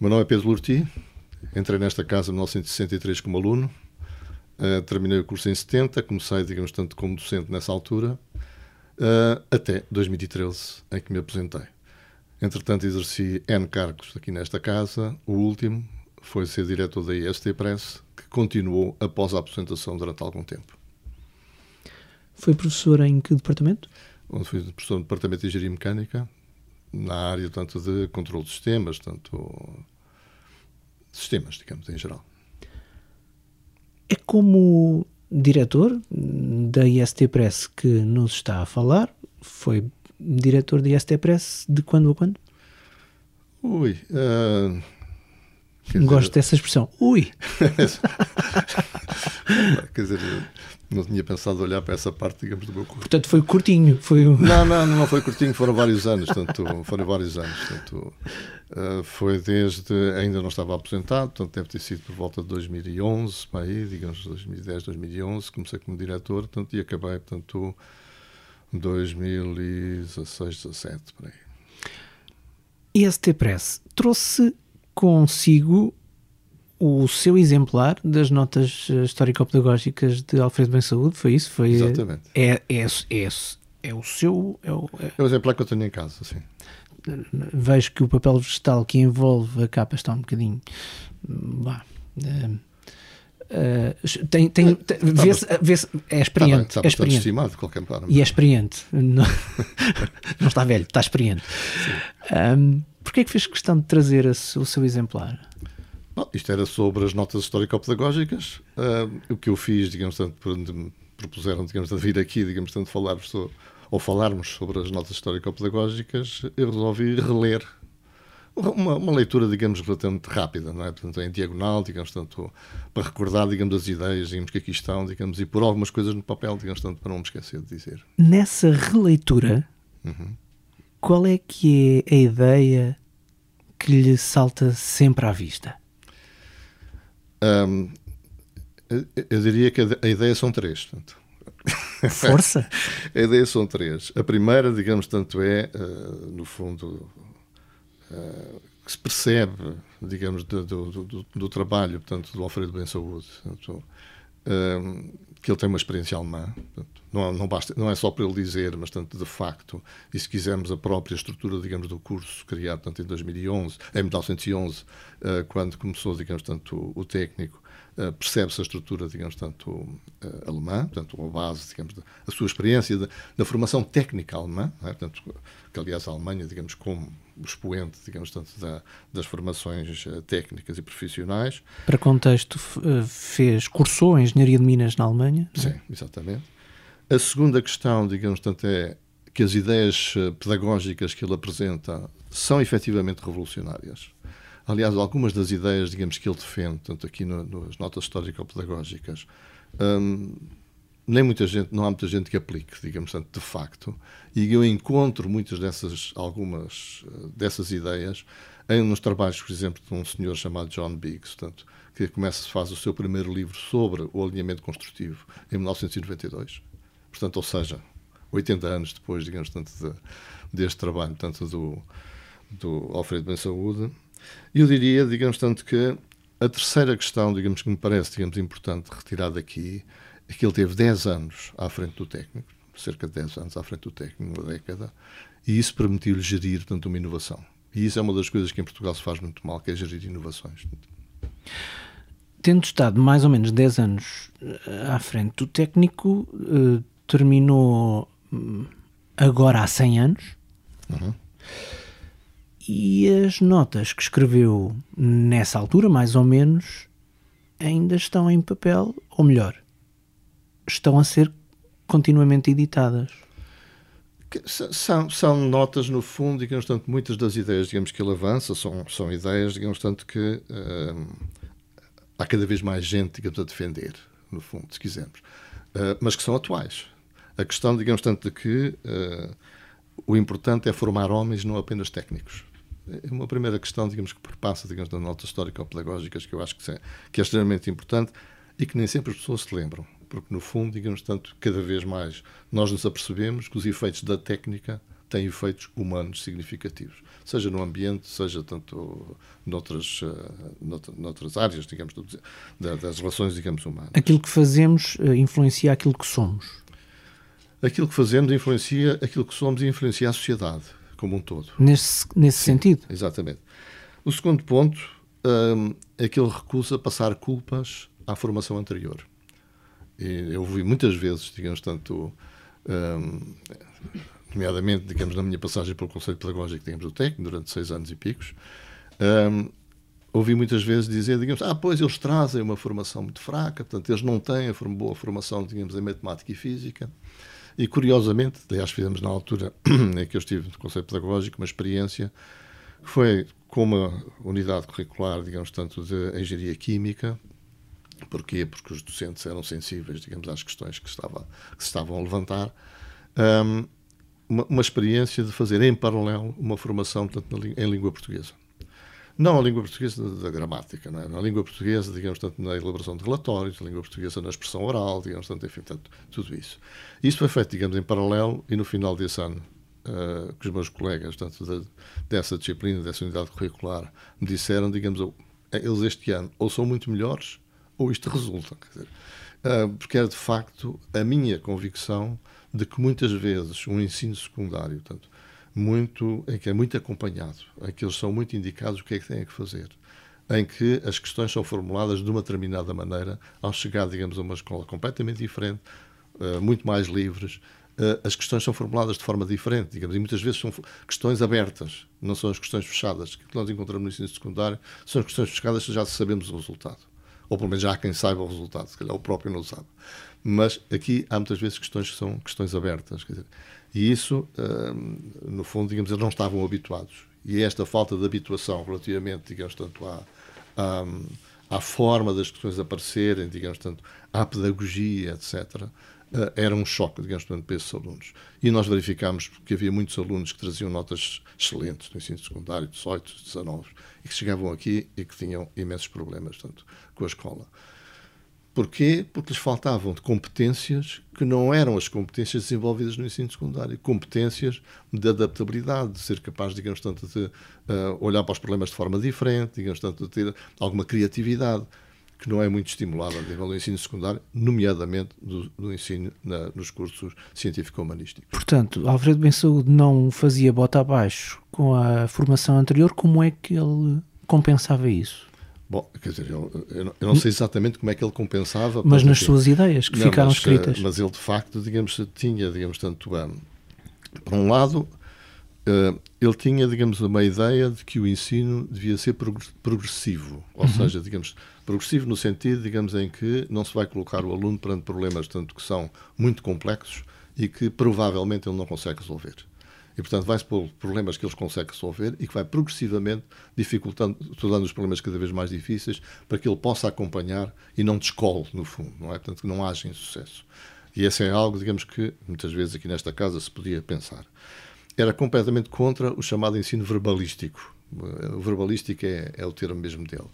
Meu nome é Pedro Lurti, entrei nesta casa em 1963 como aluno, uh, terminei o curso em 70, comecei, digamos tanto, como docente nessa altura, uh, até 2013, em que me aposentei. Entretanto, exerci N cargos aqui nesta casa. O último foi ser diretor da IST Press, que continuou após a aposentação durante algum tempo. Foi professor em que departamento? Onde fui professor no Departamento de Engenharia Mecânica, na área tanto de controle de sistemas, tanto sistemas, digamos, em geral. É como diretor da IST Press que nos está a falar, foi diretor da IST Press de quando a quando? Ui. Uh, Gosto dizer... dessa expressão. Ui! quer dizer, não tinha pensado olhar para essa parte, digamos, do meu curso. Portanto, foi curtinho. Foi... Não, não, não foi curtinho, foram vários anos. Tanto, foram vários anos. Tanto, uh, foi desde. Ainda não estava aposentado, portanto, deve ter sido por volta de 2011, para aí, digamos, 2010, 2011. Comecei como diretor, portanto, e acabei, portanto 2016, 17, por aí. EST Press trouxe consigo o seu exemplar das notas histórico-pedagógicas de Alfredo Bem Saúde, foi isso? Foi, Exatamente. É, é, é, é o seu... É o, é... é o exemplar que eu tenho em casa, sim. Vejo que o papel vegetal que envolve a capa está um bocadinho... Bah, Uh, tem, tem, tem vê-se, vê é experiente. Está, está é experiente. estimado de qualquer forma. E é experiente. Não, não está velho, está experiente. Um, Porquê é que fez questão de trazer o seu exemplar? Bom, isto era sobre as notas histórico-pedagógicas. Uh, o que eu fiz, digamos, tanto, me propuseram, digamos, de vir aqui, digamos, tanto, falar sobre, ou falarmos sobre as notas histórico-pedagógicas, eu resolvi reler uma, uma, leitura, digamos, relativamente rápida, não é? Portanto, em diagonal, digamos, tanto para recordar, digamos, as ideias, digamos, que aqui estão, digamos, e pôr algumas coisas no papel, digamos, tanto para não me esquecer de dizer. Nessa releitura, uhum. qual é que é a ideia que lhe salta sempre à vista? Um, eu diria que a ideia são três. Portanto. Força! a ideia são três. A primeira, digamos, tanto é, uh, no fundo, uh, que se percebe, digamos, do, do, do, do, trabalho, portanto, do Alfredo Bem Saúde, portanto, uh, que ele tem uma experiência alemã. Portanto, não, não, basta, não é só para ele dizer, mas tanto de facto, e se quisermos a própria estrutura, digamos, do curso criado tanto em 2011, em 1911, uh, quando começou, digamos, tanto o técnico, uh, percebe-se a estrutura, digamos, tanto uh, alemã, portanto, a base, digamos, da, a sua experiência da formação técnica alemã, é? portanto, que aliás a Alemanha, digamos, como o expoente, digamos, tanto da, das formações técnicas e profissionais. Para contexto, fez, cursou em Engenharia de Minas na Alemanha? Sim, exatamente. A segunda questão, digamos, tanto é que as ideias eh, pedagógicas que ele apresenta são efetivamente revolucionárias. Aliás, algumas das ideias, digamos, que ele defende, tanto aqui no, nas notas histórico-pedagógicas, hum, nem muita gente, não há muita gente que aplique, digamos, tanto de facto. E eu encontro muitas dessas, algumas eh, dessas ideias em nos trabalhos, por exemplo, de um senhor chamado John Biggs, portanto, que começa, faz o seu primeiro livro sobre o alinhamento construtivo em 1992 portanto, ou seja, 80 anos depois, digamos, tanto de, deste trabalho, tanto do, do Alfredo Bem Saúde. Eu diria, digamos, tanto que a terceira questão, digamos, que me parece, digamos, importante retirar daqui, é que ele teve 10 anos à frente do técnico, cerca de 10 anos à frente do técnico, uma década, e isso permitiu-lhe gerir, tanto uma inovação. E isso é uma das coisas que em Portugal se faz muito mal, que é gerir inovações. Tendo estado mais ou menos 10 anos eh, à frente do técnico, eh, terminou hum, agora há 100 anos. Uhum. E as notas que escreveu nessa altura, mais ou menos, ainda estão em papel, ou melhor, estão a ser continuamente editadas. São, são notas, no fundo, digamos, tanto muitas das ideias digamos, que ele avança são, são ideias, digamos, tanto que hum, há cada vez mais gente, digamos, a defender, no fundo, se quisermos, uh, mas que são atuais. A questão, digamos, tanto de que uh, o importante é formar homens, não apenas técnicos. É uma primeira questão, digamos, que perpassa, digamos, das notas histórico-pedagógicas, que eu acho que é, que é extremamente importante e que nem sempre as pessoas se lembram. Porque, no fundo, digamos, tanto, cada vez mais nós nos apercebemos que os efeitos da técnica tem efeitos humanos significativos, seja no ambiente, seja tanto noutras, uh, noutras áreas, digamos, das relações, digamos, humanas. Aquilo que fazemos uh, influencia aquilo que somos. Aquilo que fazemos influencia aquilo que somos e influencia a sociedade como um todo. Nesse, nesse Sim, sentido? Exatamente. O segundo ponto um, é que ele recusa passar culpas à formação anterior. E eu ouvi muitas vezes, digamos, tanto, um, nomeadamente, digamos, na minha passagem pelo Conselho Pedagógico, digamos, do TEC, durante seis anos e picos, um, ouvi muitas vezes dizer, digamos, ah, pois eles trazem uma formação muito fraca, portanto, eles não têm a boa formação, digamos, em matemática e física. E, curiosamente, aliás, fizemos na altura em que eu estive no Conselho Pedagógico uma experiência que foi com uma unidade curricular, digamos, tanto de engenharia química. Porquê? Porque os docentes eram sensíveis, digamos, às questões que, estava, que se estavam a levantar. Um, uma, uma, experiência de fazer em paralelo uma formação tanto na, em língua portuguesa. Não a língua portuguesa da, gramática, não é? na língua portuguesa, digamos, tanto na elaboração de relatórios, na língua portuguesa na expressão oral, digamos, tanto, enfim, tanto, tudo isso. Isso foi feito, digamos, em paralelo e no final desse ano uh, que os meus colegas, tanto de, dessa disciplina, dessa unidade curricular, me disseram, digamos, eles este ano ou são muito melhores ou isto resulta. Dizer, uh, porque era de facto a minha convicção de que muitas vezes um ensino secundário, tanto muito, em que é muito acompanhado, em que eles são muito indicados o que é que têm que fazer, em que as questões são formuladas de uma determinada maneira, ao chegar, digamos, a uma escola completamente diferente, uh, muito mais livres, uh, as questões são formuladas de forma diferente, digamos, e muitas vezes são questões abertas, não são as questões fechadas. Que nós encontramos no ensino secundário são as questões fechadas já sabemos o resultado. Ou pelo menos já há quem saiba o resultado, se calhar o próprio não sabe. Mas aqui há muitas vezes questões que são questões abertas. Dizer, e isso, uh, no fundo, digamos, eles não estavam habituados. E esta falta de habituação relativamente, digamos, tanto à, à, à forma das questões aparecerem, digamos, tanto à pedagogia, etc., era um choque, digamos, para esses alunos. E nós verificámos que havia muitos alunos que traziam notas excelentes no ensino secundário, 18, 19, e que chegavam aqui e que tinham imensos problemas, tanto com a escola. Porquê? Porque lhes faltavam competências que não eram as competências desenvolvidas no ensino secundário. Competências de adaptabilidade, de ser capaz, digamos, tanto de uh, olhar para os problemas de forma diferente, digamos, tanto de ter alguma criatividade que não é muito estimulada a nível do ensino secundário, nomeadamente do, do ensino na, nos cursos científico-humanísticos. Portanto, Alfredo Ben Saúde não fazia bota abaixo com a formação anterior, como é que ele compensava isso? Bom, quer dizer, eu, eu, não sei exatamente como é que ele compensava. Mas nas suas ideias que não, ficaram mas, escritas. Mas ele, de facto, digamos, tinha, digamos, tanto, um, por um lado, uh, ele tinha, digamos, uma ideia de que o ensino devia ser progressivo, ou uhum. seja, digamos, progressivo no sentido, digamos, em que não se vai colocar o aluno perante problemas tanto que são muito complexos e que provavelmente ele não consegue resolver. E, portanto, vai-se pôr problemas que eles conseguem resolver e que vai progressivamente dificultando, tornando os problemas cada vez mais difíceis para que ele possa acompanhar e não descole, no fundo, não é? Portanto, que não haja insucesso. E esse é algo, digamos, que muitas vezes aqui nesta casa se podia pensar. Era completamente contra o chamado ensino verbalístico. O verbalístico é, é o termo mesmo dele.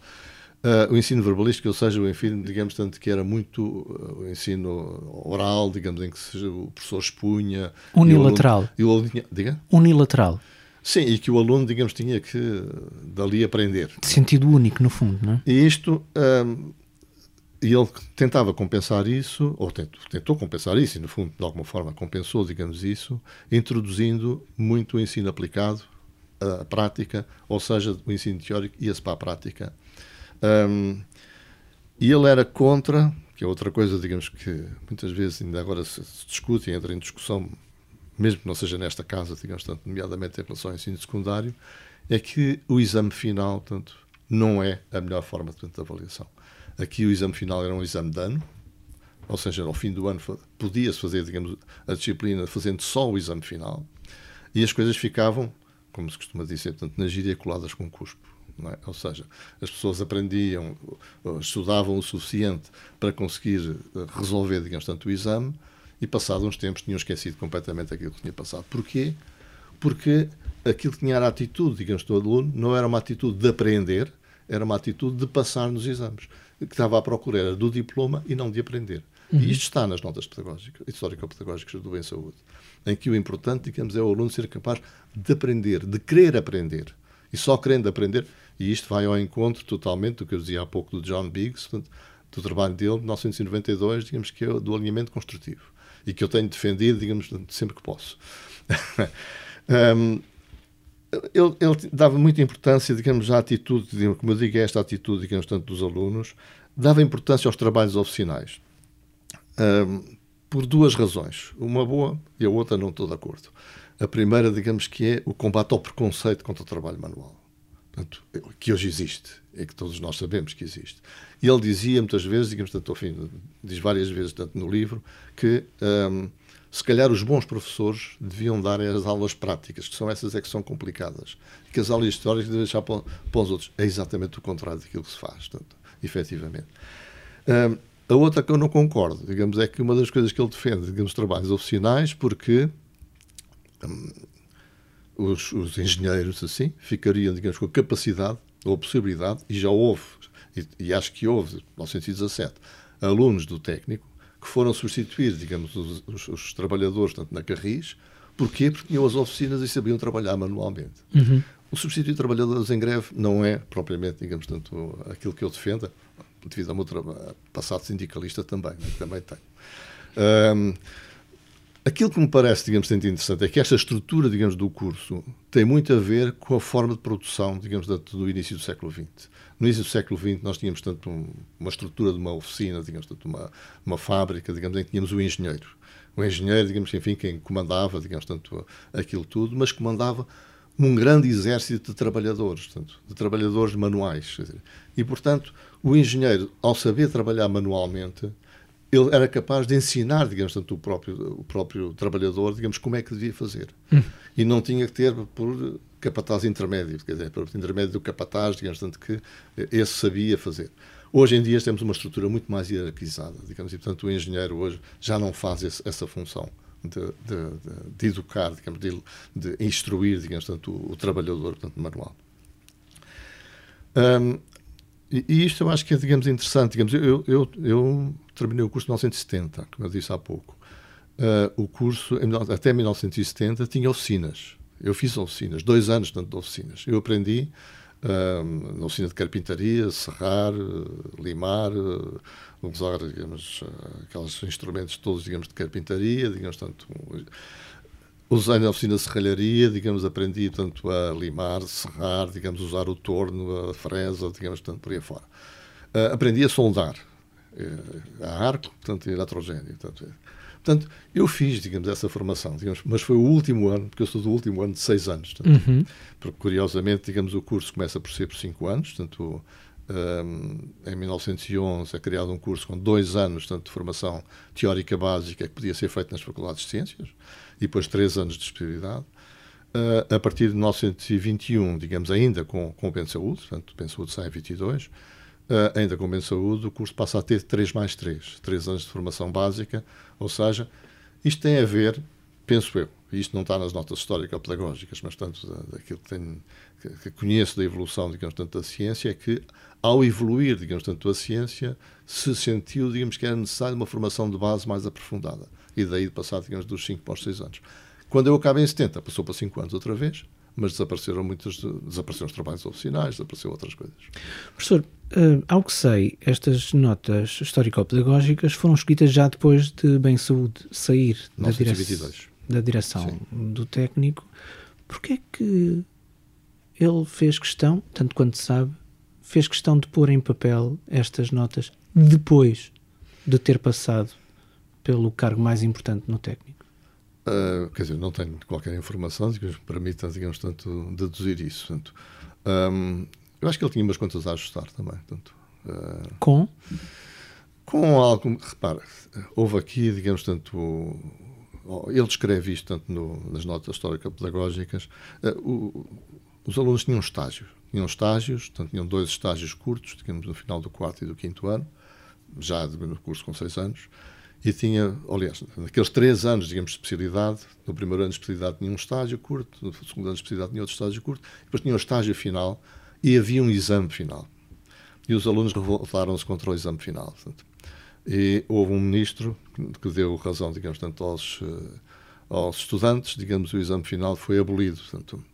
Uh, o ensino verbalístico, ou seja, o ensino, digamos, tanto que era muito uh, o ensino oral, digamos, em que o professor expunha. Unilateral. E o aluno, e o aluno diga? Unilateral. Sim, e que o aluno, digamos, tinha que dali aprender. De sentido único, no fundo, não é? E isto, um, e ele tentava compensar isso, ou tentou, tentou compensar isso, e no fundo, de alguma forma, compensou, digamos, isso, introduzindo muito o ensino aplicado, a prática, ou seja, o ensino teórico ia-se para a prática um, e ele era contra, que é outra coisa, digamos, que muitas vezes ainda agora se, discute e entra em discussão, mesmo que não seja nesta casa, digamos, tanto, nomeadamente em relação ao ensino secundário, é que o exame final, tanto, não é a melhor forma de avaliação. Aqui o exame final era um exame de ano, ou seja, ao fim do ano podia-se fazer, digamos, a disciplina fazendo só o exame final, e as coisas ficavam, como se costuma dizer, portanto, na gíria coladas com cuspo. É? Ou seja, as pessoas aprendiam, estudavam o suficiente para conseguir eh, resolver, digamos, tanto o exame e, passados uns tempos, tinham esquecido completamente aquilo que tinha passado. Porquê? Porque aquilo que tinha a atitude, digamos, do aluno, não era uma atitude de aprender, era uma atitude de passar nos exames. Que estava à procura era do diploma e não de aprender. Uhum. E isto está nas notas pedagógicas, histórico-pedagógicas do Bem Saúde, em que o importante, digamos, é o aluno ser capaz de aprender, de querer aprender. E só querendo aprender, e isto vai ao encontro totalmente do que eu dizia há pouco do John Biggs, do trabalho dele de 1992, digamos que é do alinhamento construtivo. E que eu tenho defendido, digamos, sempre que posso. um, ele, ele, dava muita importância, digamos, à atitude, como eu digo, esta atitude, digamos, tanto dos alunos, dava importância aos trabalhos oficinais. Um, por duas razões. Uma boa e a outra não estou de acordo. A primeira, digamos, que é o combate ao preconceito contra o trabalho manual. Portanto, que hoje existe, e que todos nós sabemos que existe. E ele dizia muitas vezes, digamos, tanto ao fim, diz várias vezes tanto no livro, que um, se calhar os bons professores deviam dar as aulas práticas, que são essas é que são complicadas. Que as aulas históricas devem deixar para, para os outros. É exatamente o contrário daquilo que se faz, portanto, efetivamente. Um, a outra que eu não concordo, digamos, é que uma das coisas que ele defende, digamos, trabalhos oficinais, porque um, os, os, engenheiros, assim, ficariam, digamos, com a capacidade ou a possibilidade, e já houve, e, e acho que houve, em 1917, alunos do técnico que foram substituir, digamos, os, os, os trabalhadores, tanto na Carris, porquê? Porque tinham as oficinas e sabiam trabalhar manualmente. Uhum. O substituir trabalhadores em greve não é propriamente, digamos, tanto aquilo que eu defendo, devido ao meu passado sindicalista também, né, também tenho. Um, aquilo que me parece, digamos, muito interessante é que esta estrutura, digamos, do curso tem muito a ver com a forma de produção, digamos, do início do século XX. No início do século XX nós tínhamos, tanto uma estrutura de uma oficina, digamos, tanto uma, uma fábrica, digamos, em que tínhamos o engenheiro. O engenheiro, digamos, enfim, quem comandava, digamos, tanto aquilo tudo, mas comandava um grande exército de trabalhadores, portanto, de trabalhadores manuais. E, portanto, o engenheiro, ao saber trabalhar manualmente, ele era capaz de ensinar, digamos, tanto o próprio, o próprio trabalhador, digamos, como é que devia fazer. Hum. E não tinha que ter por capataz intermédio, quer dizer, por intermédio do capataz, digamos, tanto que esse sabia fazer. Hoje em dia temos uma estrutura muito mais hierarquizada, digamos, e portanto o engenheiro hoje já não faz esse, essa função de, de, de, de, educar, digamos, de, de instruir, digamos, tanto o, o trabalhador, portanto, manual. Um, e, e, isto eu acho que é, digamos, interessante. Digamos, eu, eu, eu terminei o curso em 1970, como eu disse há pouco. Uh, o curso, até 1970, tinha oficinas. Eu fiz oficinas, dois anos de oficinas. Eu aprendi uh, na oficina de carpintaria, serrar, uh, limar, uh, usar, digamos, aqueles instrumentos todos, digamos, de carpintaria, digamos, tanto usei na oficina de serralharia, digamos, aprendi tanto a limar, serrar, digamos, usar o torno, a fresa, digamos, tanto por aí fora. Uh, aprendi a soldar, uh, a arco, portanto, eletrogênio. Portanto, portanto, eu fiz, digamos, essa formação, digamos, mas foi o último ano, porque eu sou do último ano de seis anos. Portanto, uhum. Porque, curiosamente, digamos, o curso começa por ser por cinco anos, portanto, um, em 1911 é criado um curso com dois anos tanto de formação teórica básica que podia ser feito nas faculdades de ciências e depois três anos de especialidade. Uh, a partir de 1921, digamos, ainda com, com o Bem Saúde, portanto, o Bem Saúde sai em 22, uh, ainda com o Bem Saúde, o curso passa a ter 3 mais 3, 3 anos de formação básica, ou seja, isto tem a ver, penso eu, e isto não está nas notas histórico-pedagógicas, mas tanto daquilo que, tenho, que, conheço da evolução, digamos, tanto da ciência, é que ao evoluir, digamos, tanto a ciência, se sentiu, digamos, que era necessário uma formação de base mais aprofundada e daí de passar, digamos, dos 5 para os 6 anos. Quando eu acabei em 70, passou para 5 anos outra vez, mas desapareceram muitos, desapareceram os trabalhos oficiais, desapareceram outras coisas. Professor, uh, ao que sei, estas notas histórico-pedagógicas foram escritas já depois de Bem Saúde sair da, dire da direção Sim. do técnico. Porquê é que ele fez questão, tanto quanto sabe, fez questão de pôr em papel estas notas depois de ter passado pelo cargo mais importante no técnico? Uh, quer dizer, não tenho qualquer informação que me permita, digamos, tanto, deduzir isso. Portanto, um, eu acho que ele tinha umas contas a ajustar também. Portanto, uh, com? Com algo. Repara, houve aqui, digamos, tanto. Ele descreve isto tanto no, nas notas histórico-pedagógicas. Uh, os alunos tinham estágios. Tinham estágios, portanto, tinham dois estágios curtos, digamos, no final do quarto e do quinto ano, já no curso com seis anos e tinha, aliás, naqueles três anos, digamos, de especialidade, no primeiro ano de especialidade tinha um estágio curto, no segundo ano de especialidade tinha outro estágio curto, depois tinha um estágio final e havia um exame final. E os alunos revoltaram-se contra o exame final. Portanto, E houve um ministro que deu razão, digamos, tanto aos, eh, aos estudantes, digamos, o exame final foi abolido. Portanto,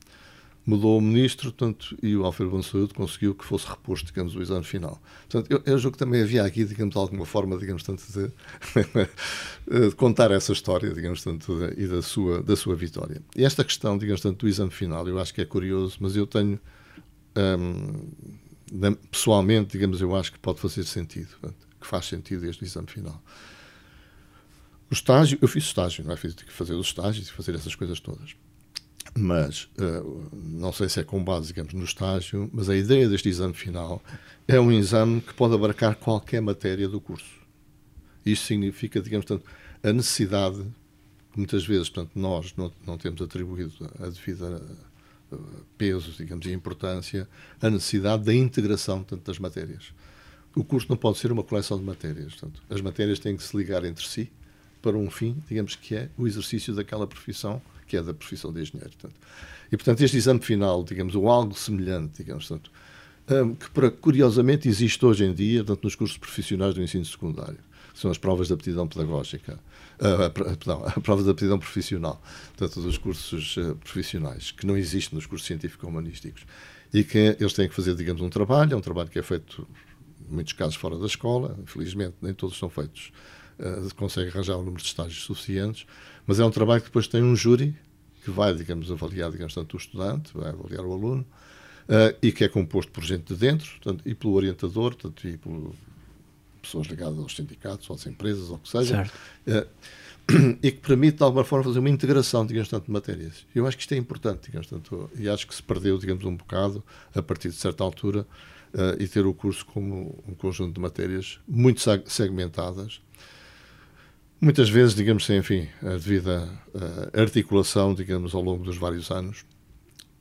mudou o ministro portanto, e o Alfredo Bom Saúde conseguiu que fosse reposto, digamos, o exame final. Portanto, eu, eu julgo que também havia aqui, digamos, alguma forma, digamos, tanto de, de contar essa história, digamos, tanto de, e da sua, da sua vitória. E esta questão, digamos, tanto do exame final, eu acho que é curioso, mas eu tenho, hum, pessoalmente, digamos, eu acho que pode fazer sentido, portanto, que faz sentido este exame final. O estágio, eu fiz estágio, não é? Fiz, que fazer os estágios e fazer essas coisas todas. Mas, uh, não sei se é com base, digamos, no estágio, mas a ideia deste exame final é um exame que pode abarcar qualquer matéria do curso. Isto significa, digamos, portanto, a necessidade, muitas vezes, portanto, nós não, não temos atribuído a devida eh, peso, digamos, e importância, a necessidade da integração portanto, das matérias. O curso não pode ser uma coleção de matérias. Portanto, as matérias têm que se ligar entre si para um fim, digamos que é o exercício daquela profissão que é da profissão de engenheiro. Portanto. E, portanto, este exame final, digamos, ou algo semelhante, digamos, portanto, um, que curiosamente existe hoje em dia, portanto, nos cursos profissionais do ensino secundário, são as provas de aptidão pedagógica, uh, perdão, a prova de aptidão profissional, portanto, dos cursos uh, profissionais, que não existe nos cursos científico-humanísticos, e que eles têm que fazer, digamos, um trabalho, é um trabalho que é feito, muitos casos, fora da escola, infelizmente, nem todos são feitos, uh, consegue arranjar um número de estágios suficientes, mas é um trabalho que depois tem um júri que vai, digamos, avaliar, digamos, tanto o estudante, vai avaliar o aluno, uh, e que é composto por gente de dentro, portanto, e pelo orientador, portanto, e por pessoas ligadas aos sindicatos, às empresas, ou o que seja, uh, e que permite, de alguma forma, fazer uma integração, digamos, tanto de matérias. Eu acho que isto é importante, digamos, tanto, e acho que se perdeu, digamos, um bocado, a partir de certa altura, uh, e ter o curso como um conjunto de matérias muito segmentadas, Muitas vezes, digamos sem, enfim, a devida uh, articulação, digamos, ao longo dos vários anos.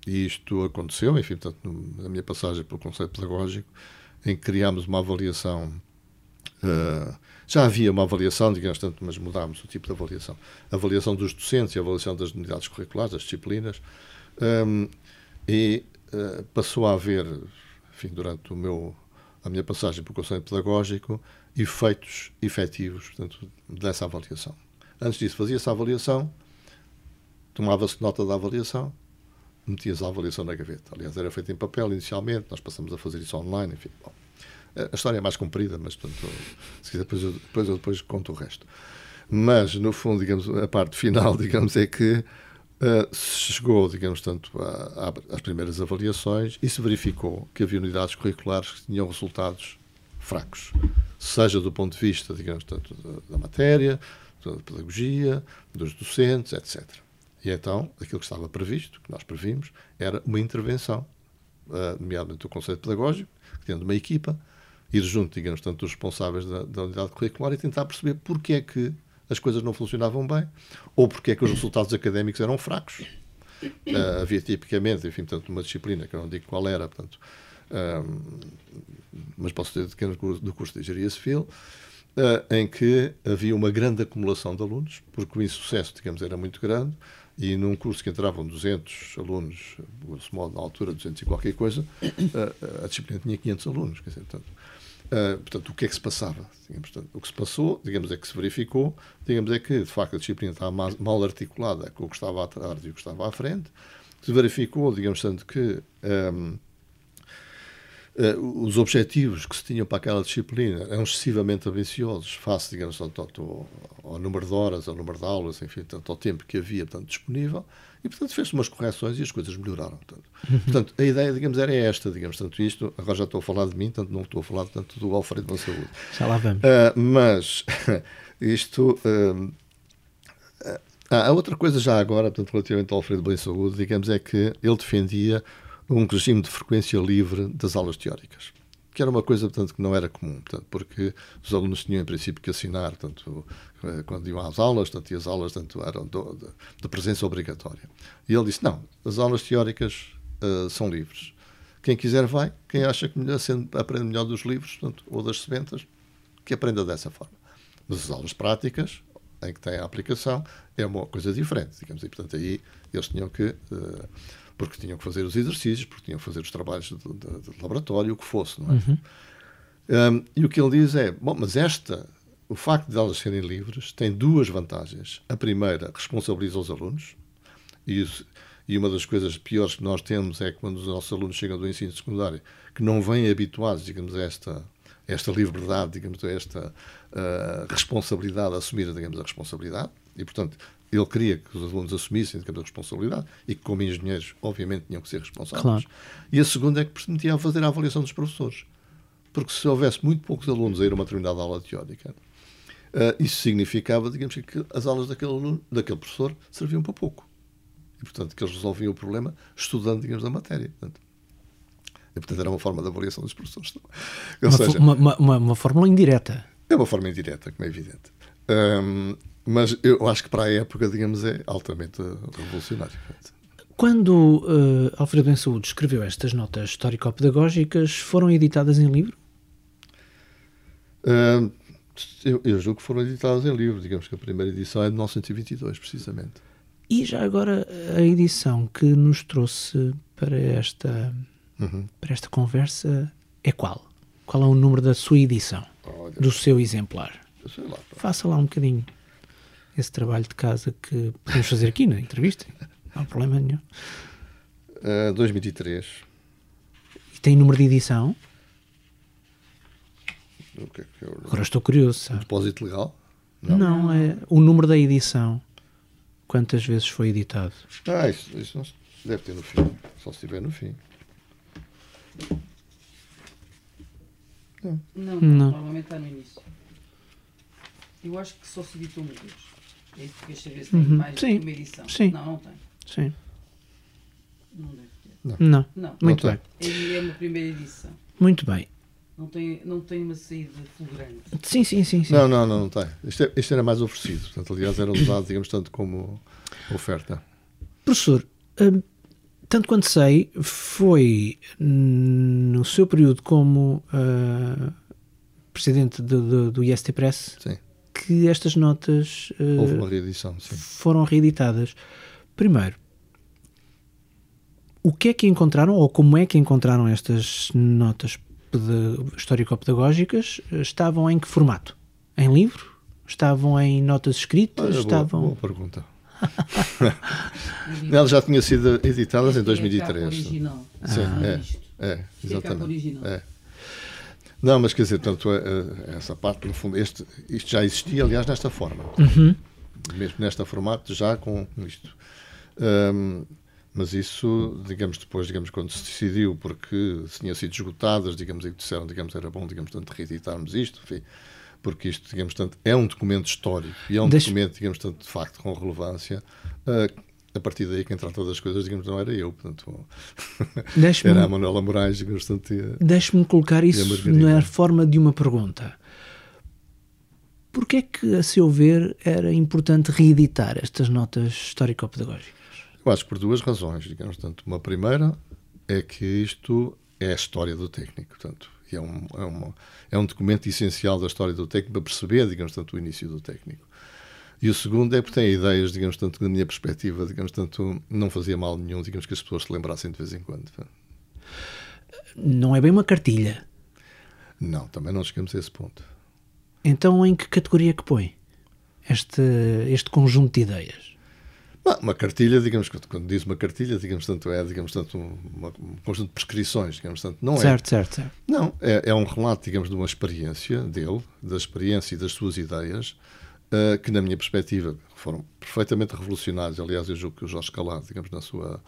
E isto aconteceu, enfim, portanto, na minha passagem pelo Conselho Pedagógico, em que criámos uma avaliação. Uh, já havia uma avaliação, digamos, tanto, mas mudámos o tipo de avaliação. A avaliação dos docentes e a avaliação das unidades curriculares, das disciplinas. Um, ehm, e uh, passou a haver, enfim, durante o meu, a minha passagem pelo Conselho Pedagógico, efeitos efetivos portanto, dessa avaliação. Antes disso, fazia-se a avaliação, tomava-se nota da avaliação, metia-se a avaliação na gaveta. Aliás, era feita em papel inicialmente, nós passamos a fazer isso online, enfim. Bom, a história é mais comprida, mas portanto, se quiser, depois eu, depois eu depois conto o resto. Mas, no fundo, digamos, a parte final, digamos, é que uh, se chegou, digamos, tanto às primeiras avaliações e se verificou que havia unidades curriculares que tinham resultados fracos seja do ponto de vista, digamos, tanto da, matéria, da pedagogia, dos docentes, etc. E então, aquilo que estava previsto, que nós previmos, era uma intervenção, uh, nomeadamente do Conselho Pedagógico, tendo uma equipa, ir junto, digamos, tanto dos responsáveis da, da unidade curricular e tentar perceber porque é que as coisas não funcionavam bem ou porque é que os resultados académicos eram fracos. Uh, havia tipicamente, enfim, portanto, uma disciplina que eu não digo qual era, portanto, mas posso ter que do curso de Engenharia Civil, uh, em que havia uma grande acumulação de alunos, porque o insucesso, digamos, era muito grande, e num curso que entravam 200 alunos, grosso modo, na altura, 200 e qualquer coisa, uh, a disciplina tinha 500 alunos. Quer dizer, portanto, uh, portanto, o que é que se passava? Digamos, portanto, o que se passou, digamos, é que se verificou, digamos, é que, de facto, a disciplina estava mal articulada com o que estava atrás e o que estava à frente. Se verificou, digamos, tanto que um, uh, os objetivos que se tinham para aquela disciplina eram excessivamente ambiciosos, face, digamos, tanto ao, ao, número de horas, ao número de aulas, enfim, tanto ao tempo que havia tanto disponível, e, portanto, fez-se umas correções e as coisas melhoraram. Portanto, uhum. portanto, a ideia, digamos, era esta, digamos, tanto isto, agora já estou a falar de mim, tanto não estou a falar tanto do Alfredo da Saúde. Já lá vamos. Uh, mas, isto... Uh, a outra coisa já agora, portanto, relativamente ao Alfredo Bem Saúde, digamos, é que ele defendia um regime de frequência livre das aulas teóricas que era uma coisa portanto, que não era comum, portanto, porque os alunos tinham em princípio que assinar portanto, eh, quando iam às aulas, portanto, e as aulas portanto, eram do, de, de, presença obrigatória. E ele disse: não, as aulas teóricas uh, são livres. Quem quiser vai, quem acha que melhor, aprende melhor dos livros portanto, ou das sementas, que aprenda dessa forma. Mas as aulas práticas, em que tem a aplicação, é uma coisa diferente, digamos, e portanto aí eles tinham que. Uh, porque tinham que fazer os exercícios, porque tinham que fazer os trabalhos de, de, de laboratório, o que fosse, não é? Uhum. Um, e o que ele diz é, bom, mas esta o facto de elas serem livres tem duas vantagens. A primeira, responsabiliza os alunos. E, isso, e uma das coisas piores que nós temos é quando os nossos alunos chegam do ensino secundário, que não vêm habituados, digamos, a esta, esta liberdade, digamos, esta uh, responsabilidade, a assumir, digamos, a responsabilidade. E, portanto, ele queria que os alunos assumissem a responsabilidade e que, como engenheiros, obviamente, tinham que ser responsáveis. Claro. E a segunda é que permitia fazer a avaliação dos professores. Porque se houvesse muito poucos alunos a ir a uma determinada aula teórica, uh, isso significava, digamos, que as aulas daquele, aluno, daquele professor serviam para pouco. E, portanto, que eles resolviam o problema estudando, digamos, a matéria. Portanto, e, portanto, era uma forma de avaliação dos professores. Uma, seja, uma, uma, uma, fórmula indireta. É uma forma indireta, como é evidente. Um, mas eu acho que para a época, digamos, é altamente revolucionário. Quando uh, Alfredo Saúde escreveu estas notas histórico-pedagógicas, foram editadas em livro? Uh, eu, eu julgo que foram editadas em livro. Digamos que a primeira edição é de 1922, precisamente. E já agora, a edição que nos trouxe para esta, uhum. para esta conversa é qual? Qual é o número da sua edição? Olha, do seu exemplar? Lá, Faça lá um bocadinho esse trabalho de casa que podemos fazer aqui na entrevista. Não há problema nenhum. Uh, 2003. E tem número de edição? O que é que eu... Agora estou curioso. Sabe? depósito legal? Não. não, é o número da edição. Quantas vezes foi editado? Ah, isso, isso não, deve ter no fim. Só se estiver no fim. Não. Não, não. normalmente está no início. Eu acho que só se editou uma vez. É que uhum. mais Sim. uma edição. Sim. Não, não tem. Sim. Não deve ter. Não. Não. não. Muito não bem. É uma primeira edição. Muito bem. Não tem, não tem uma saída fulgurante. Sim, sim, sim. sim. Não, não, não, não tem. Isto, é, isto era mais oferecido. Portanto, aliás, era usado, digamos, tanto como oferta. Professor, hum, tanto quanto sei, foi no seu período como uh, presidente do, do, do IST Press sim. Que estas notas uh, Houve uma reedição, sim. foram reeditadas. Primeiro, o que é que encontraram ou como é que encontraram estas notas histórico-pedagógicas estavam em que formato? Em livro? Estavam em notas escritas? Olha, estavam... boa, boa pergunta. Ela já tinha sido editadas em 2003. É original. Sim, ah. é, é, exatamente. É. Não, mas quer dizer, tanto é, essa parte, no fundo, este, isto já existia, aliás, nesta forma. Uhum. Mesmo nesta formato, já com isto. Um, mas isso, digamos, depois, digamos, quando se decidiu, porque tinham sido esgotadas, digamos, e disseram, digamos, era bom, digamos, tanto reeditarmos isto, enfim, porque isto, digamos, tanto é um documento histórico e é um Deixe... documento, digamos, tanto de facto com relevância. Uh, a partir daí quem trata das coisas, digamos, não era eu, portanto, era a Manuela Moraes, digamos, tanto. Deixe-me colocar isso na forma de uma pergunta. Porquê é que, a seu ver, era importante reeditar estas notas histórico-pedagógicas? Eu acho que por duas razões, digamos. Tanto uma primeira é que isto é a história do técnico, portanto, é um, é, uma, é um documento essencial da história do técnico para perceber, digamos, tanto o início do técnico. E o segundo é porque tem ideias, digamos, tanto da minha perspectiva, digamos, tanto não fazia mal nenhum, digamos, que as pessoas se lembrassem de vez em quando. Não é bem uma cartilha. Não, também não chegamos a esse ponto. Então, em que categoria que põe este, este conjunto de ideias? Uma cartilha, digamos, quando diz uma cartilha, digamos, tanto é, digamos, tanto uma, um conjunto de prescrições, digamos, tanto não certo, é. Certo, certo, Não, é, é um relato, digamos, de uma experiência dele, da experiência e das suas ideias, uh, que na minha perspectiva foram perfeitamente revolucionárias. Aliás, eu julgo que o Jorge Calado, digamos, na sua,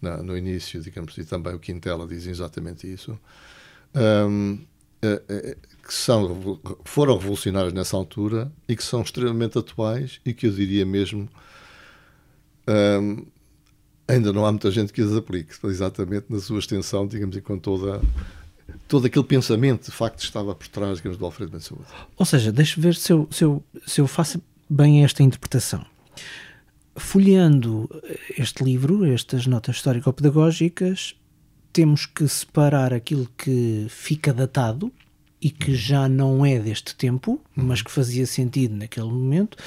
na, no início, digamos, e também o Quintela dizem exatamente isso, um, que são, foram revolucionárias nessa altura e que são extremamente atuais e que eu diria mesmo ainda não há muita gente que as aplique, exatamente na sua extensão, digamos, enquanto toda, todo aquele pensamento de facto estava por trás digamos, do Alfredo Saúde. Ou seja, deixe ver se eu, se, eu, se eu faço bem esta interpretação. Folheando este livro, estas notas histórico-pedagógicas, temos que separar aquilo que fica datado e que já não é deste tempo, mas que fazia sentido naquele momento,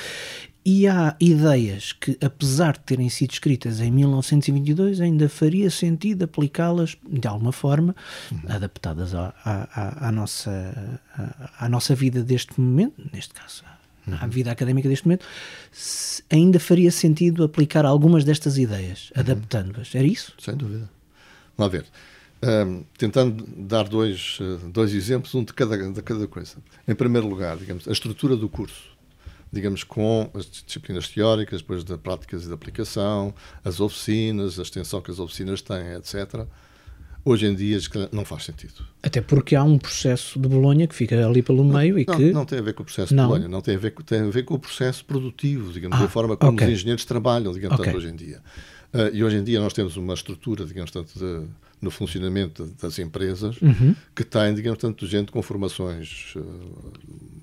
e há ideias que, apesar de terem sido escritas em 1922, ainda faria sentido aplicá-las de alguma forma, uhum. adaptadas à, à, à nossa, à, à, nossa vida deste momento, neste caso, à uhum. vida académica deste momento, ainda faria sentido aplicar algumas destas ideias, uhum. adaptando-as. Era isso? Sem dúvida. Vamos ver. Um, tentando dar dois, eh, dois exemplos, um de cada, de cada coisa. Em primeiro lugar, digamos, a estrutura do curso digamos, com as disciplinas teóricas, depois de práticas e de aplicação, as oficinas, a extensão que as oficinas têm, etc. Hoje em dia não faz sentido. Até porque há um processo de Bolonha que fica ali pelo meio não, e que... Não tem a ver com o processo não. de Bolonha, não tem a ver, tem a ver com o processo produtivo, digamos, ah, a forma como okay. os engenheiros trabalham, digamos, okay. hoje em dia. Uh, e hoje em dia nós temos uma estrutura, digamos, tanto de, no funcionamento das empresas uhum. que tem, digamos, tanto gente com formações uh,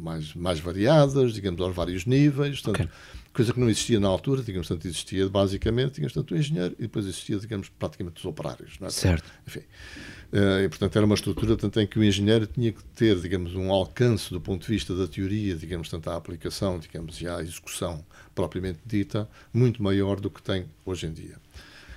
mais, mais variadas, digamos, aos vários níveis, tanto, okay. coisa que não existia na altura, digamos, tanto existia basicamente, digamos, tanto o engenheiro e depois existia, digamos, praticamente os operários, é? Certo. Enfim. Uh, e, portanto, era uma estrutura tanto em que o engenheiro tinha que ter, digamos, um alcance do ponto de vista da teoria, digamos, tanto à aplicação, digamos, e à execução propriamente dita, muito maior do que tem hoje em dia.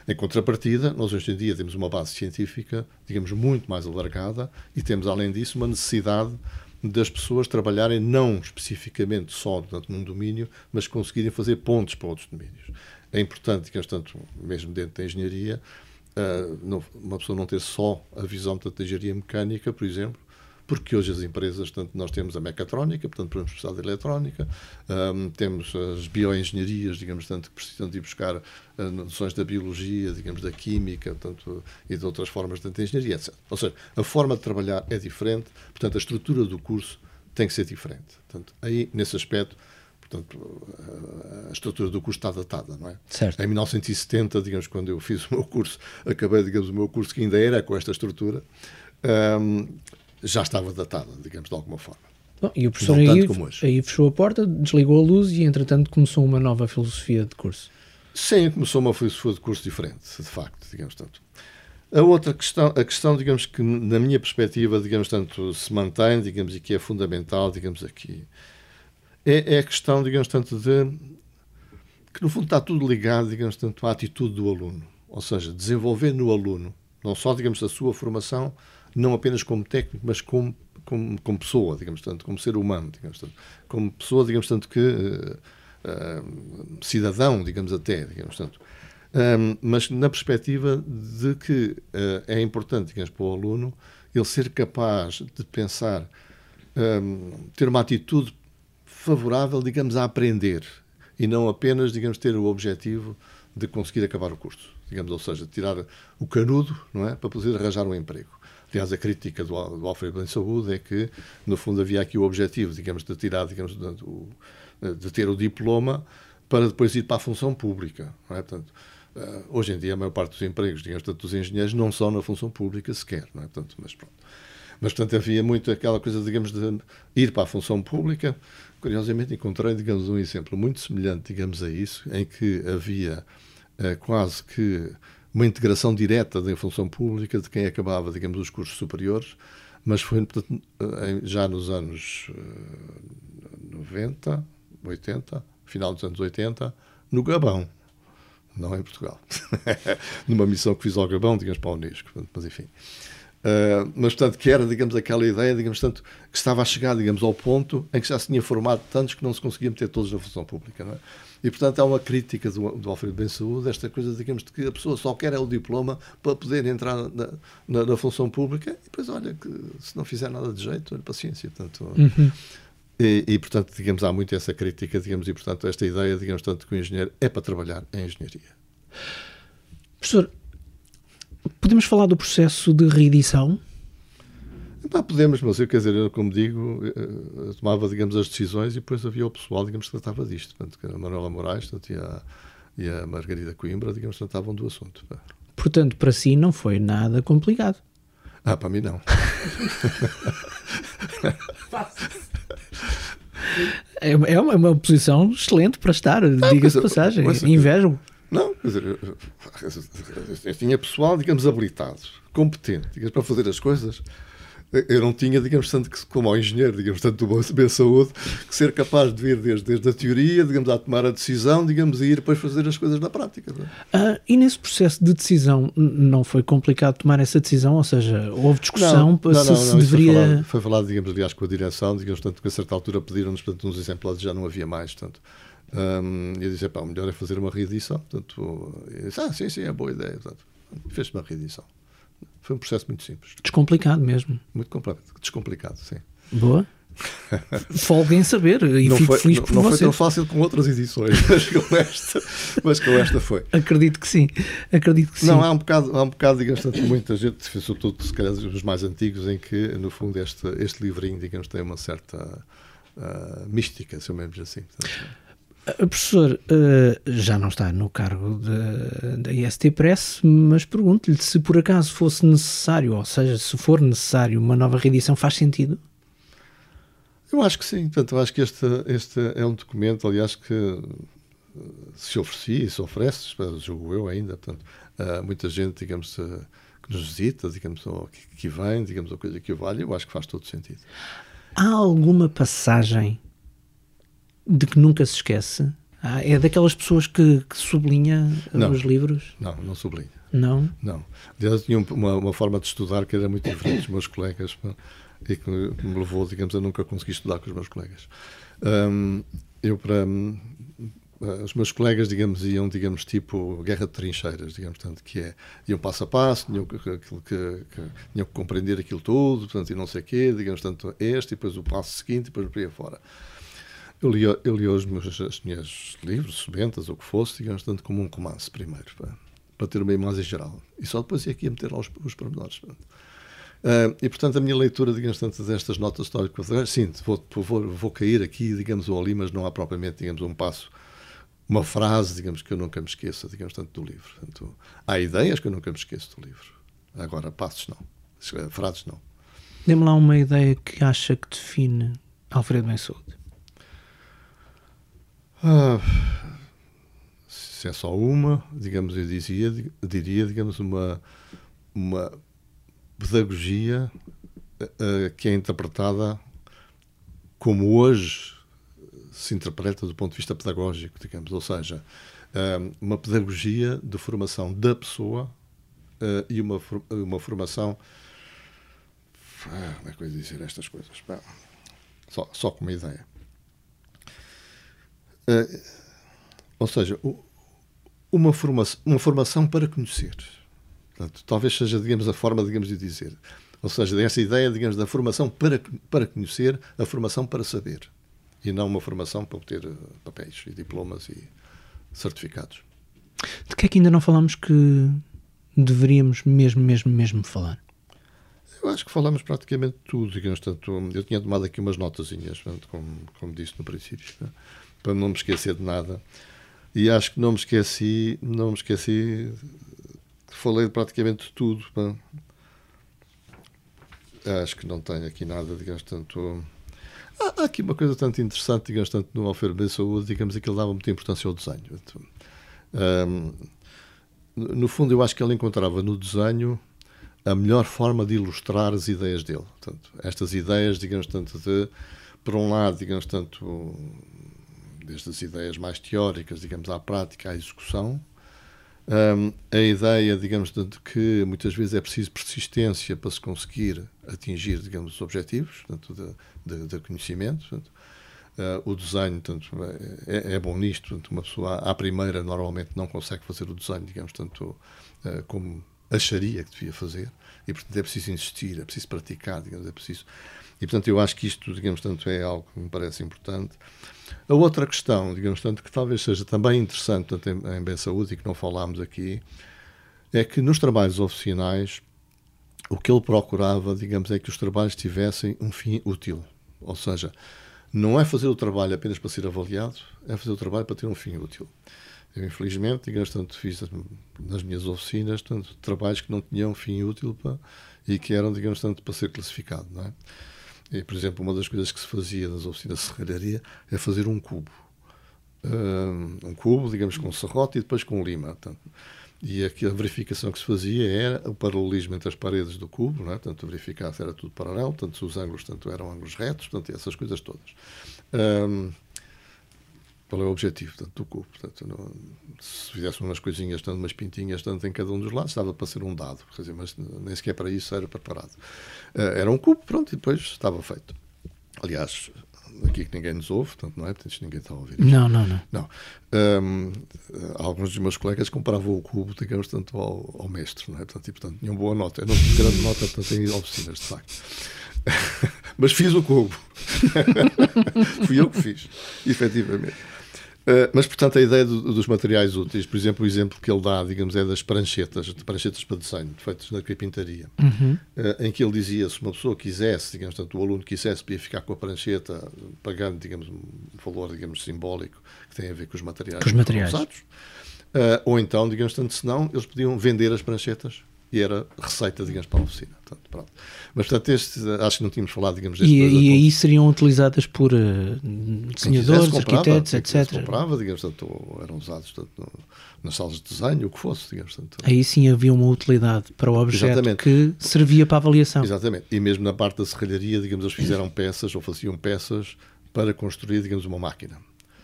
Em contrapartida, nós hoje em dia temos uma base científica, digamos, muito mais alargada e temos, além disso, uma necessidade das pessoas trabalharem não especificamente só portanto, num domínio, mas conseguirem fazer pontos para outros domínios. É importante que, tanto mesmo dentro da engenharia, uh, uma pessoa não ter só a visão da engenharia mecânica, por exemplo, porque hoje as empresas, portanto, nós temos a mecatrónica, portanto, podemos precisar de eletrónica, um, temos as bioengenharias, digamos, tanto que precisam de ir buscar uh, noções da biologia, digamos, da química, portanto, e de outras formas de engenharia, etc. Ou seja, a forma de trabalhar é diferente, portanto, a estrutura do curso tem que ser diferente. Portanto, aí, nesse aspecto, portanto, a estrutura do curso está datada, não é? Certo. Em 1970, digamos, quando eu fiz o meu curso, acabei, digamos, o meu curso que ainda era com esta estrutura, um, já estava datada, digamos, de alguma forma. Bom, e o professor aí, aí, fechou a porta, desligou a luz e, entretanto, começou uma nova filosofia de curso. Sim, começou uma filosofia de curso diferente, de facto, digamos tanto. A outra questão, a questão, digamos que na minha perspectiva, digamos tanto, se mantém, digamos, e que é fundamental, digamos aqui, é, é a questão, digamos tanto, de que no fundo está tudo ligado, digamos tanto, à atitude do aluno. Ou seja, desenvolver no aluno, não só, digamos, a sua formação, não apenas como técnico, mas como, como, como pessoa, digamos tanto, como ser humano, digamos tanto, como pessoa, digamos tanto que uh, uh, cidadão, digamos até, digamos tanto. Um, mas na perspectiva de que uh, é importante, digamos, para o aluno ele ser capaz de pensar, um, ter uma atitude favorável, digamos, a aprender e não apenas, digamos, ter o objetivo de conseguir acabar o curso, digamos, ou seja, tirar o canudo, não é, para poder arranjar um emprego. Aliás, a crítica do, do Alfredo em Saúde é que, no fundo, havia aqui o objetivo, digamos, de tirar, digamos, de, de ter o diploma para depois ir para a função pública. Não é? Portanto, uh, hoje em dia, a maior parte dos empregos, digamos, dos engenheiros não são na função pública sequer. Não é? Portanto, mas pronto. Mas, portanto, havia muito aquela coisa, digamos, de ir para a função pública. Curiosamente, encontrei, digamos, um exemplo muito semelhante, digamos, a isso, em que havia uh, quase que uma integração direta da função pública de quem acabava, digamos, os cursos superiores, mas foi portanto, já nos anos 90, eh, 80, final dos anos 80, no Gabão, não em Portugal. Numa missão que fiz ao Gabão, digamos, para a Unesco, mas enfim. Uh, mas, portanto, que era, digamos, aquela ideia, digamos, tanto, que estava a chegar, digamos, ao ponto em que já se tinha formado tantos que não se conseguia meter todos na função pública, não é? E, portanto, há uma crítica do, do Alfredo Ben Saúde, esta coisa, digamos, de que a pessoa só quer é o diploma para poder entrar na, na, na função pública e depois, olha, que se não fizer nada de jeito, olha, paciência. Portanto, uhum. e, e, portanto, digamos, há muito essa crítica, digamos, e, portanto, esta ideia, digamos, tanto que o engenheiro é para trabalhar em engenharia. Professor, podemos falar do processo de reedição? Pá, podemos, mas eu, quer dizer, eu, como digo, eu eh, tomava, digamos, as decisões e depois havia o pessoal, digamos, que tratava disto. Portanto, que a Manuela Moraes portanto, e, a, e a Margarida Coimbra, digamos, tratavam do assunto. Portanto, para si não foi nada complicado. Ah, para mim não. é, é uma, é uma posição excelente para estar, diga-se passagem. Invejo. Não, quer dizer, eu, tinha pessoal, digamos, habilitado, competente, digamos, para fazer as coisas eu não tinha, digamos, tanto que, como ao engenheiro, digamos, tanto do bem saúde, que ser capaz de vir desde, desde a teoria, digamos, a tomar a decisão, digamos, e ir depois fazer as coisas na prática. É? Ah, e nesse processo de decisão, não foi complicado tomar essa decisão? Ou seja, houve discussão não, não, se, não, se deveria... Foi falado, foi falado, digamos, aliás, com a direção, digamos, tanto que a certa altura pediram-nos, portanto, uns exemplares já não havia mais, portanto... Um, eu disse, pá, o melhor é fazer uma reedição. Portanto, disse, ah, sim, sim, é boa ideia. Portanto, fez uma reedição. Foi um processo muito simples. Descomplicado mesmo. Muito descomplicado, sim. Boa. Folga em saber e não fico foi, feliz por não, não foi tão fácil com outras edições, mas com esta, mas com esta foi. Acredito que sim. Acredito que sim. Não, há um bocado, há um bocado digamos, tanto, muita gente, sobretudo se calhar os mais antigos, em que, no fundo, este, este livrinho, digamos, tem uma certa uh, mística, se eu mesmo assim. Portanto, Professor, uh, já não está no cargo da IST Press, mas pergunto-lhe se por acaso fosse necessário, ou seja, se for necessário uma nova reedição, faz sentido? Eu acho que sim. Portanto, eu acho que este, este é um documento, aliás, que eh, se oferecia e se oferece, julgo eu ainda, portanto, muita gente, digamos, que nos visita, digamos, ou que, que vem, digamos, ou coisa que o vale, eu acho que faz todo sentido. Há alguma passagem de que nunca se esquece? Ah, é daquelas pessoas que, que sublinha não, os livros? Não, não sublinha. Não? Não. Aliás, tinha uma, uma forma de estudar que era muito diferente dos meus colegas e que me levou, digamos, a nunca conseguir estudar com os meus colegas. Um, eu, para. Os meus colegas, digamos, iam, digamos, tipo guerra de trincheiras, digamos, tanto que é, iam passo a passo, tinham que, que, que, que, tinham que compreender aquilo tudo, portanto, e não sei o quê, digamos, tanto este, e depois o passo seguinte, e depois por aí fora. Eu li, eu li os meus as minhas livros, subentas, ou o que fosse, digamos, tanto como um romance primeiro, para, para ter uma imagem geral. E só depois é ia meter lá os, os pormenores. Uh, e, portanto, a minha leitura, digamos, tanto destas notas históricas, sim, vou, vou, vou cair aqui, digamos, ou ali, mas não há propriamente, digamos, um passo, uma frase, digamos, que eu nunca me esqueça, digamos, tanto do livro. Portanto, há ideias que eu nunca me esqueço do livro. Agora, passos não. Frases não. Dê-me lá uma ideia que acha que define Alfredo Bem Saúde. Ah, se é só uma, digamos, eu dizia, diria, digamos, uma, uma pedagogia uh, que é interpretada como hoje se interpreta do ponto de vista pedagógico, digamos, ou seja, uh, uma pedagogia de formação da pessoa uh, e uma, uma formação. Ah, como é que eu ia dizer estas coisas? só, só com uma ideia Uh, ou seja, uma, formação, uma formação para conhecer. Portanto, talvez seja, digamos, a forma, digamos, de dizer. Ou seja, dessa ideia, digamos, da formação para, para conhecer, a formação para saber. E não uma formação para obter eh, papéis e diplomas e certificados. De que é que ainda não falamos que deveríamos mesmo, mesmo, mesmo falar? Eu acho que falamos praticamente tudo, digamos, tanto, eu tinha tomado aqui umas notazinhas, como, como disse no princípio. Não? Para não me esquecer de nada. E acho que não me esqueci, não me esqueci, falei praticamente de tudo. Acho que não tenho aqui nada, digamos, tanto. Há, aqui uma coisa tanto interessante, digamos, tanto no Alfredo de Saúde, digamos, é que ele dava muita importância ao desenho. Um, no fundo, eu acho que ele encontrava no desenho a melhor forma de ilustrar as ideias dele. Portanto, estas ideias, digamos, tanto de, por um lado, digamos, tanto desde as ideias mais teóricas, digamos, à prática, à execução. Um, a ideia, digamos, de, que muitas vezes é preciso persistência para se conseguir atingir, digamos, os objetivos portanto, de, de, de conhecimento. Portanto, uh, o desenho portanto, é, é, bom nisto. Portanto, uma pessoa, à primeira, normalmente não consegue fazer o desenho, digamos, tanto uh, como acharia que devia fazer. E, portanto, é preciso insistir, é preciso praticar, digamos, é preciso... E, portanto, eu acho que isto, digamos, tanto é algo que me parece importante. A outra questão, digamos, tanto que talvez seja também interessante tanto em, em bem saúde e que não falámos aqui, é que nos trabalhos oficinais o que ele procurava, digamos, é que os trabalhos tivessem um fim útil. Ou seja, não é fazer o trabalho apenas para ser avaliado, é fazer o trabalho para ter um fim útil. Eu, infelizmente, digamos, tanto fiz nas minhas oficinas tanto, trabalhos que não tinham fim útil para, e que eram, digamos, tanto para ser classificado, não é? E, por exemplo, uma das coisas que se fazia nas oficinas de serralharia é fazer um cubo. Um cubo, digamos, com serrote e depois com lima. Portanto, E aqui a verificação que se fazia era o paralelismo entre as paredes do cubo, não é? tanto verificar se era tudo paralelo, tanto os ângulos tanto eram ângulos retos, tanto essas coisas todas. Um, qual é o objetivo portanto, do cubo? Portanto, não, se fizesse umas coisinhas, tanto umas pintinhas, tanto em cada um dos lados, estava para ser um dado, dizer, mas nem sequer para isso era preparado. Uh, era um cubo, pronto, e depois estava feito. Aliás, aqui que ninguém nos ouve, portanto, não é? Portanto, ninguém está a ouvir. Isto. Não, não, não. não. Um, alguns dos meus colegas compravam o cubo, digamos, tanto ao, ao mestre, não é? Portanto, e, portanto, tinham boa nota. Eu não tive grande nota, portanto, em oficinas, de facto. Mas fiz o cubo. Fui eu que fiz, efetivamente. Uh, mas, portanto, a ideia do, dos materiais úteis, por exemplo, o exemplo que ele dá, digamos, é das pranchetas, de pranchetas para desenho, feitas na carpintaria, uhum. uh, em que ele dizia, se uma pessoa quisesse, digamos, tanto o aluno quisesse, podia ficar com a prancheta, pagando, digamos, um valor, digamos, simbólico, que tem a ver com os materiais, com os materiais. usados, uh, ou então, digamos, tanto se não, eles podiam vender as pranchetas e era receita, digamos, para a oficina. Portanto, pronto. Mas, portanto, este, acho que não tínhamos falado, digamos, deste E, e aí seriam utilizadas por uh, desenhadores, arquitetos, etc. comprava, digamos, portanto, eram usados portanto, no, nas salas de desenho, o que fosse, digamos. Portanto, aí sim havia uma utilidade para o objeto exatamente. que servia para a avaliação. Exatamente. E mesmo na parte da serralharia, digamos, eles fizeram peças ou faziam peças para construir, digamos, uma máquina.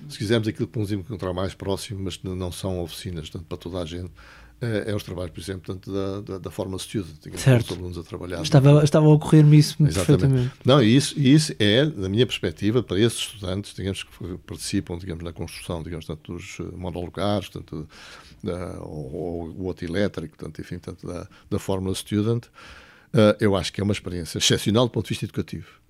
Se quisermos aquilo que podemos encontrar mais próximo, mas não são oficinas, portanto, para toda a gente, é, é os trabalhos, por exemplo, tanto da, da, da forma student, digamos, certo. os alunos a trabalhar. Estava, estava a ocorrer-me isso perfeitamente. Não, e isso, isso é, da minha perspectiva, para esses estudantes, digamos, que participam, digamos, na construção, digamos, tanto dos eh, monolugares, tanto da, ou, ou, o outro elétrico, tanto, enfim, tanto da, da fórmula student, uh, eu acho que é uma experiência excepcional do ponto de vista educativo